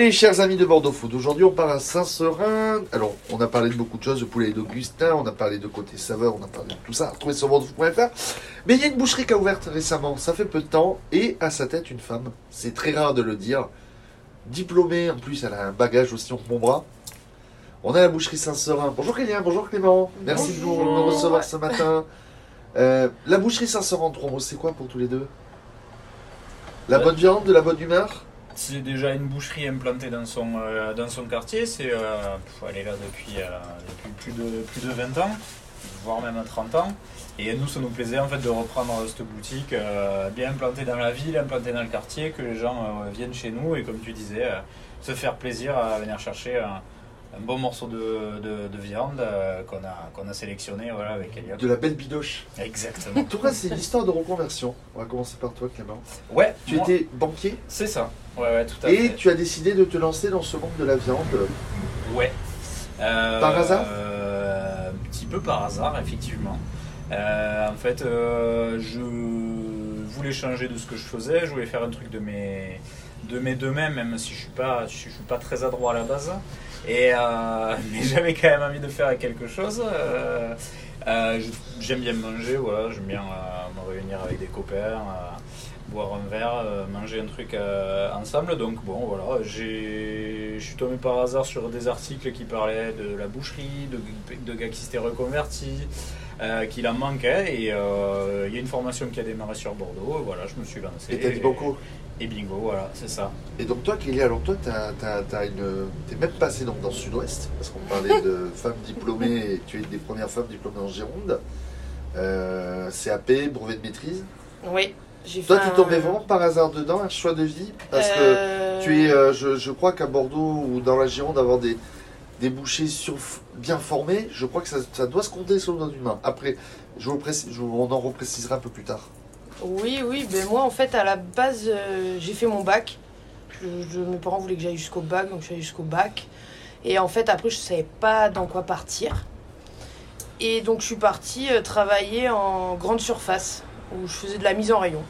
Les chers amis de Bordeaux Food, aujourd'hui on parle à Saint-Seurin. Alors, on a parlé de beaucoup de choses, de poulet d'Augustin, on a parlé de côté saveur, on a parlé de tout ça, retrouvez sur bordeauxfood.fr. Mais il y a une boucherie qui a ouvert récemment, ça fait peu de temps, et à sa tête une femme. C'est très rare de le dire. Diplômée, en plus elle a un bagage aussi entre mon bras. On a la boucherie Saint-Seurin. Bonjour Clément, bonjour Clément. Merci de nous, recevoir ce matin. Euh, la boucherie Saint-Seurin trois mots, c'est quoi pour tous les deux? La Ouais. bonne viande, de la bonne humeur? C'est déjà une boucherie implantée dans son, euh, dans son quartier. C'est, euh, elle est là depuis, euh, depuis plus, de, plus de 20 ans, voire même 30 ans. Et nous, ça nous plaisait en fait de reprendre cette boutique euh, bien implantée dans la ville, implantée dans le quartier, que les gens viennent chez nous et comme tu disais, se faire plaisir à venir chercher un, bon morceau de, de, de viande euh, qu'on a, qu'on a sélectionné voilà, avec Elliot. De la belle bidoche. Exactement. En tout cas, c'est une histoire de reconversion. On va commencer par toi, Clément. Ouais, Tu moi- étais banquier c'est ça. Ouais, ouais, tout à et fait. tu as décidé de te lancer dans ce monde de la viande. Ouais. Euh, Par hasard euh, Un petit peu par hasard, effectivement. En fait, je voulais changer de ce que je faisais. Je voulais faire un truc de mes de mes deux mains, même si je suis pas je suis pas très adroit à la base. Et euh, mais j'avais quand même envie de faire quelque chose. Euh, euh, j'aime bien manger, voilà. J'aime bien me réunir avec des copains. boire un verre, manger un truc ensemble. Donc bon, voilà, je suis tombé par hasard sur des articles qui parlaient de la boucherie, de, de gars qui s'étaient reconvertis, euh, qu'il en manquait. Et euh, il y a une formation qui a démarré sur Bordeaux. et Voilà, je me suis lancé. Et t'as dit banco. Et bingo, voilà, c'est ça. Et donc toi, Kelly, alors toi, t'es même passé donc, dans le sud-ouest, parce qu'on parlait de femmes diplômées, et tu es une des premières femmes diplômées en Gironde. Euh, CAP, brevet de maîtrise. Oui, j'ai Toi, fait tu un- tombais vraiment par hasard dedans, un choix de vie, parce que tu es, euh, je, je crois qu'à Bordeaux ou dans la Gironde, avoir des, des bouchers sur, bien formés, je crois que ça, doit se compter sur le doigt d'une main. Après, je vous précise, on en reprécisera un peu plus tard. Oui, oui, ben moi en fait à la base euh, j'ai fait mon bac. Je, mes parents voulaient que j'aille jusqu'au bac, donc je jusqu'au bac. Et en fait après je savais pas dans quoi partir. Et donc je suis partie euh, travailler en grande surface où je faisais de la mise en rayon.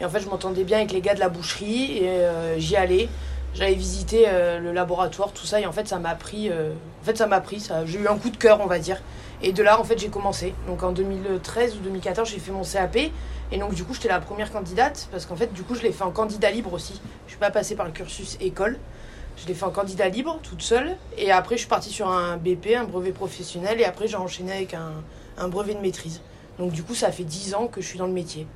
Et en fait je m'entendais bien avec les gars de la boucherie et euh, j'y allais. J'allais visiter euh, le laboratoire, tout ça, et en fait ça m'a pris. euh, en fait ça m'a pris, ça. J'ai eu un coup de cœur, on va dire. Et de là en fait j'ai commencé. Donc en 2013 ou 2014 j'ai fait mon CAP. Et donc du coup j'étais la première candidate parce qu'en fait du coup je l'ai fait en candidat libre aussi. Je suis pas passée par le cursus école. Je l'ai fait en candidat libre toute seule. Et après je suis partie sur un BP, un brevet professionnel. Et après j'ai enchaîné avec un, un brevet de maîtrise. Donc du coup ça fait 10 ans que je suis dans le métier.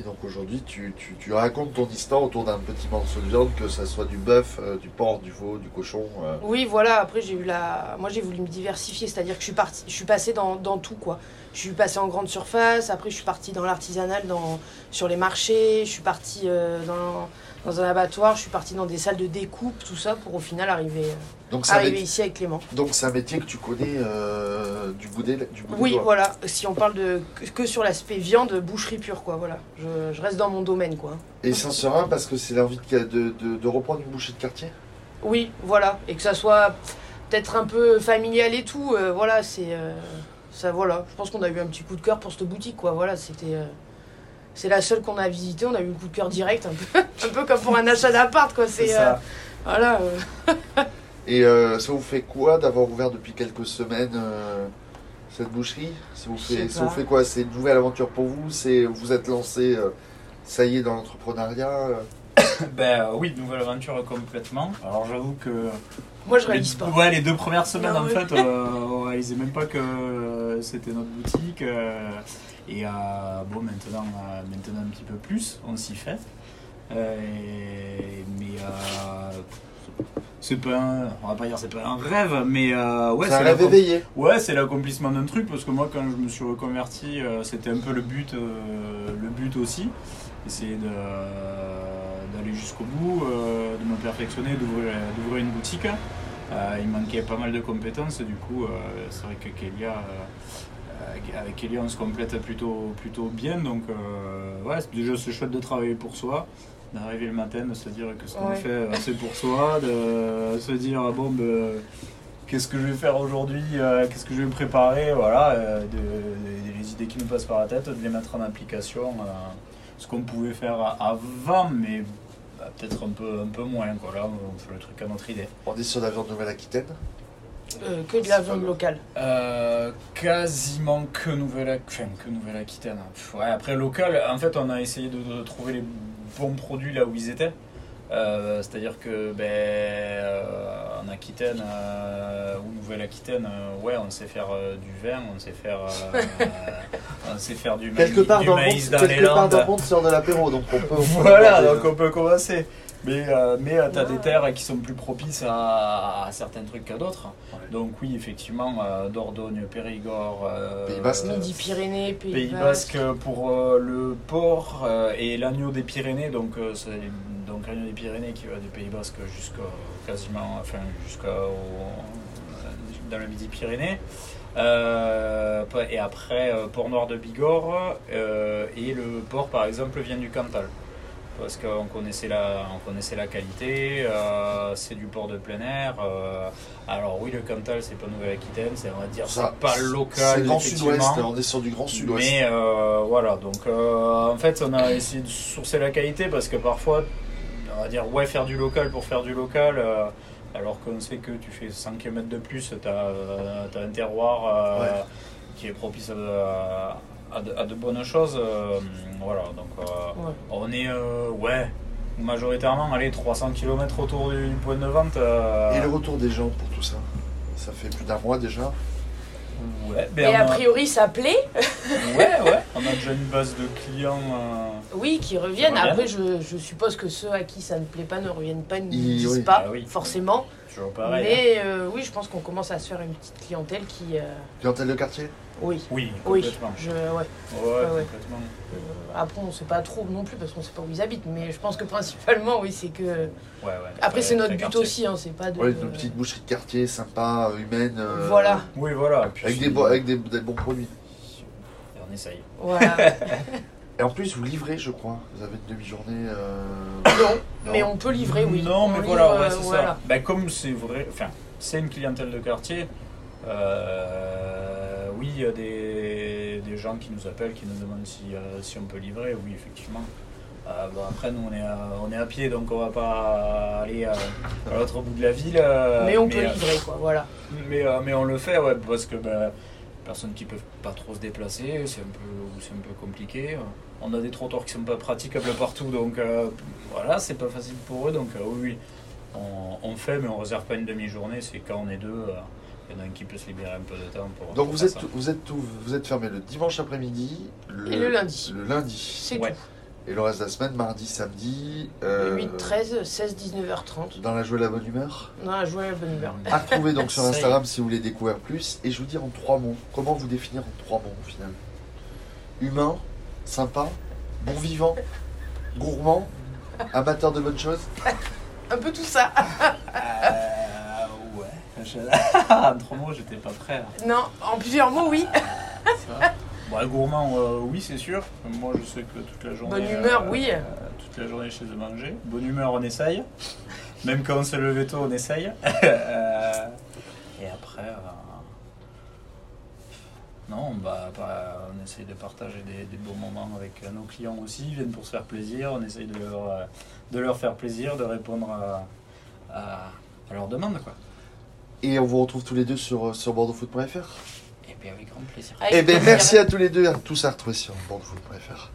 Et donc aujourd'hui, tu, tu, racontes ton histoire autour d'un petit morceau de viande, que ça soit du bœuf, euh, du porc, du veau, du cochon. euh. Oui, voilà. Après, j'ai eu la. Moi, j'ai voulu me diversifier, c'est-à-dire que je suis partie, je suis passée dans, tout quoi. Je suis passée en grande surface. Après, je suis partie dans l'artisanal, dans sur les marchés. Je suis partie euh, dans dans un abattoir. Je suis partie dans des salles de découpe, tout ça, pour au final arriver euh, Donc arriver métier- ici avec Clément. donc c'est un métier que tu connais euh, du bout des, du bout des Oui, doigts. voilà. Si on parle de que, sur l'aspect viande, boucherie pure, quoi. Voilà. Je, je reste dans mon domaine, quoi. Et Saint-Seurin, parce que c'est l'envie de, de, de, de reprendre une bouchée de quartier? Oui, voilà. Et que ça soit peut-être un peu familial et tout. euh, voilà, c'est. euh, ça, voilà. Je pense qu'on a eu un petit coup de cœur pour cette boutique, quoi. Voilà, c'était. Euh, c'est la seule qu'on a visitée. On a eu un coup de cœur direct, un peu, un peu comme pour un achat d'appart, quoi. C'est C'est. ça. euh, voilà. euh. Et euh, ça vous fait quoi d'avoir ouvert depuis quelques semaines euh, cette boucherie? Ça vous, fait, ça vous fait quoi? C'est une nouvelle aventure pour vous? C'est Vous êtes lancé, euh, ça y est, dans l'entrepreneuriat euh Ben euh, oui, nouvelle aventure complètement. Alors j'avoue que Moi, je les, réalise pas. ouais, les deux premières semaines en fait, euh, on réalisait même pas que c'était notre boutique. euh, et euh, bon, maintenant, euh, maintenant un petit peu plus, on s'y fait. Euh, et- mais euh, c'est pas, un, on va pas dire c'est pas un rêve, mais euh, ouais, C'est un rêve éveillé. Ouais, c'est l'accomplissement d'un truc parce que moi, quand je me suis reconverti, euh, c'était un peu le but, euh, le but aussi, essayer d'aller jusqu'au bout, euh, de me perfectionner, d'ouvrir, d'ouvrir une boutique. Euh, il manquait pas mal de compétences, du coup, euh, c'est vrai que Kélia, euh, avec on se complète plutôt, plutôt bien. Donc, euh, ouais, c'est- déjà, c'est chouette de travailler pour soi, d'arriver le matin, de se dire que ce qu'on Ouais. fait, c'est pour soi, de se dire, ah bon, ben, qu'est-ce que je vais faire aujourd'hui, qu'est-ce que je vais me préparer, voilà, de- de- les idées qui nous passent par la tête, de les mettre en application. euh, ce qu'on pouvait faire avant, mais bah, peut-être un peu, un peu moins. Quoi. Là, on fait le truc à notre idée. On est sur la viande Nouvelle-Aquitaine. Euh, que de la viande locale. Euh, quasiment que Nouvelle, enfin, que Nouvelle-Aquitaine. Pff, Ouais, après local, en fait, on a essayé de, de trouver les bons produits là où ils étaient. Euh, C'est-à-dire que ben, euh, en Aquitaine euh, Nouvelle-Aquitaine, euh, ouais, on sait faire euh, du vin, on sait faire, euh, on sait faire du maïs, Quelque part du maïs dans les quelque part Landes. dans le monde sort de l'apéro, donc on peut. on peut Voilà, donc on peut commencer. Mais, euh, mais tu as des terres qui sont plus propices à, à certains trucs qu'à d'autres. Ouais. Donc oui, effectivement, euh, Dordogne, Périgord, euh, Pays Basque. Midi-Pyrénées, Pays, Pays Basque pour euh, le porc euh, et l'agneau des Pyrénées. Donc euh, c'est donc l'agneau des Pyrénées qui va du Pays Basque jusqu'à quasiment, enfin jusqu'à dans le Midi-Pyrénées. Euh, et après, euh, port noir de Bigorre euh, et le porc par exemple vient du Cantal parce qu'on connaissait la, on connaissait la qualité, euh, c'est du port de plein air. alors oui, le Cantal, c'est pas Nouvelle-Aquitaine, c'est on va dire Ça, c'est pas C'est local. le Grand. Sud-Ouest, on est sur du Grand Sud-Ouest. Mais voilà, donc en fait, on a essayé de sourcer la qualité parce que parfois, on va dire, ouais, faire du local pour faire du local, alors qu'on sait que tu fais 5 km de plus, tu as, un terroir euh, Ouais. qui est propice à, à de, à de bonnes choses. euh, voilà, donc euh, Ouais. on est, euh, ouais, majoritairement, allez, 300 km autour du point de vente. euh, Et le retour des gens pour tout ça Ça fait plus d'un mois déjà. Ouais, ben, Et on a a- priori, ça plaît. ouais, ouais, on a déjà une base de clients. euh, Oui, qui reviennent. Qui reviennent. Après, je, je suppose que ceux à qui ça ne plaît pas ne reviennent pas, ne disent oui. pas, Ah oui. forcément. Toujours pareil. hein. Mais euh, oui, je pense qu'on commence à se faire une petite clientèle qui. euh, Clientèle de quartier oui, Oui, oui. complètement. Je, ouais. Ouais, ouais. complètement. Euh, après, on sait pas trop non plus parce qu'on sait pas où ils habitent. Mais je pense que principalement, oui, c'est que. Ouais, ouais. Après, Très- c'est notre très but quartier. aussi, hein, c'est pas de. Ouais, une petite boucherie de quartier sympa, euh, humaine. euh, Voilà. Oui, voilà. puis Avec, des, bo- avec des, des bons produits. Et on essaye. Voilà. Et en plus, vous livrez, je crois. Vous avez une demi-journée. euh, non, Non. mais on peut livrer, oui. Non, On mais livre, voilà, ouais, euh, c'est voilà. ça. Ben, comme c'est vrai, enfin, c'est une clientèle de quartier. euh, oui, il y a des, des gens qui nous appellent, qui nous demandent si, euh, si on peut livrer. Oui, effectivement. Euh, bon, après, nous, on est, à, on est à pied, donc on va pas aller à, à l'autre bout de la ville. euh, Mais on peut euh, livrer, quoi, voilà. Mais, euh, mais on le fait, ouais, parce que ben, personnes qui peuvent pas trop se déplacer, c'est un peu, c'est un peu compliqué. On a des trottoirs qui sont pas praticables partout, donc euh, voilà, c'est pas facile pour eux. Donc euh, oui, on, on fait, mais on réserve pas une demi-journée. C'est quand on est deux, euh, il y en a un qui peut se libérer un peu de temps pour. Donc pour vous êtes, ça. vous, êtes tout- vous êtes fermé le dimanche après-midi. Et le lundi. Le lundi. C'est Ouais. tout. Et le reste de la semaine, mardi, samedi. Le euh, 8, 13, 16, 19h30. Dans la joie et la bonne humeur. Non, la joie et la bonne humeur. À retrouver donc sur. Instagram si vous voulez découvrir plus. Et je vous dis en trois mots. Comment vous définir en trois mots au final? Humain, sympa, bon vivant, gourmand, amateur de bonnes choses? Un peu tout ça. Euh, ouais. Trois mots, j'étais pas prêt. là. Non, en plusieurs mots, oui. Gourmand, euh, oui, c'est sûr. Moi, je sais que toute la journée. Bonne humeur, oui. euh, toute la journée chez eux manger. Bonne humeur, on essaye. Même quand on se levé tôt, on essaye. Euh, et après. euh, Non, bah, bah, on essaye de partager des, des bons moments avec euh, nos clients aussi. Ils viennent pour se faire plaisir. On essaye de leur, euh, de leur faire plaisir, de répondre à, à, à leurs demandes. Quoi. Et on vous retrouve tous les deux sur, sur bordeauxfoot.fr. Et bien, avec grand plaisir. Eh bien, merci à tous les deux. Tous à retrouver sur bordeauxfoot.fr.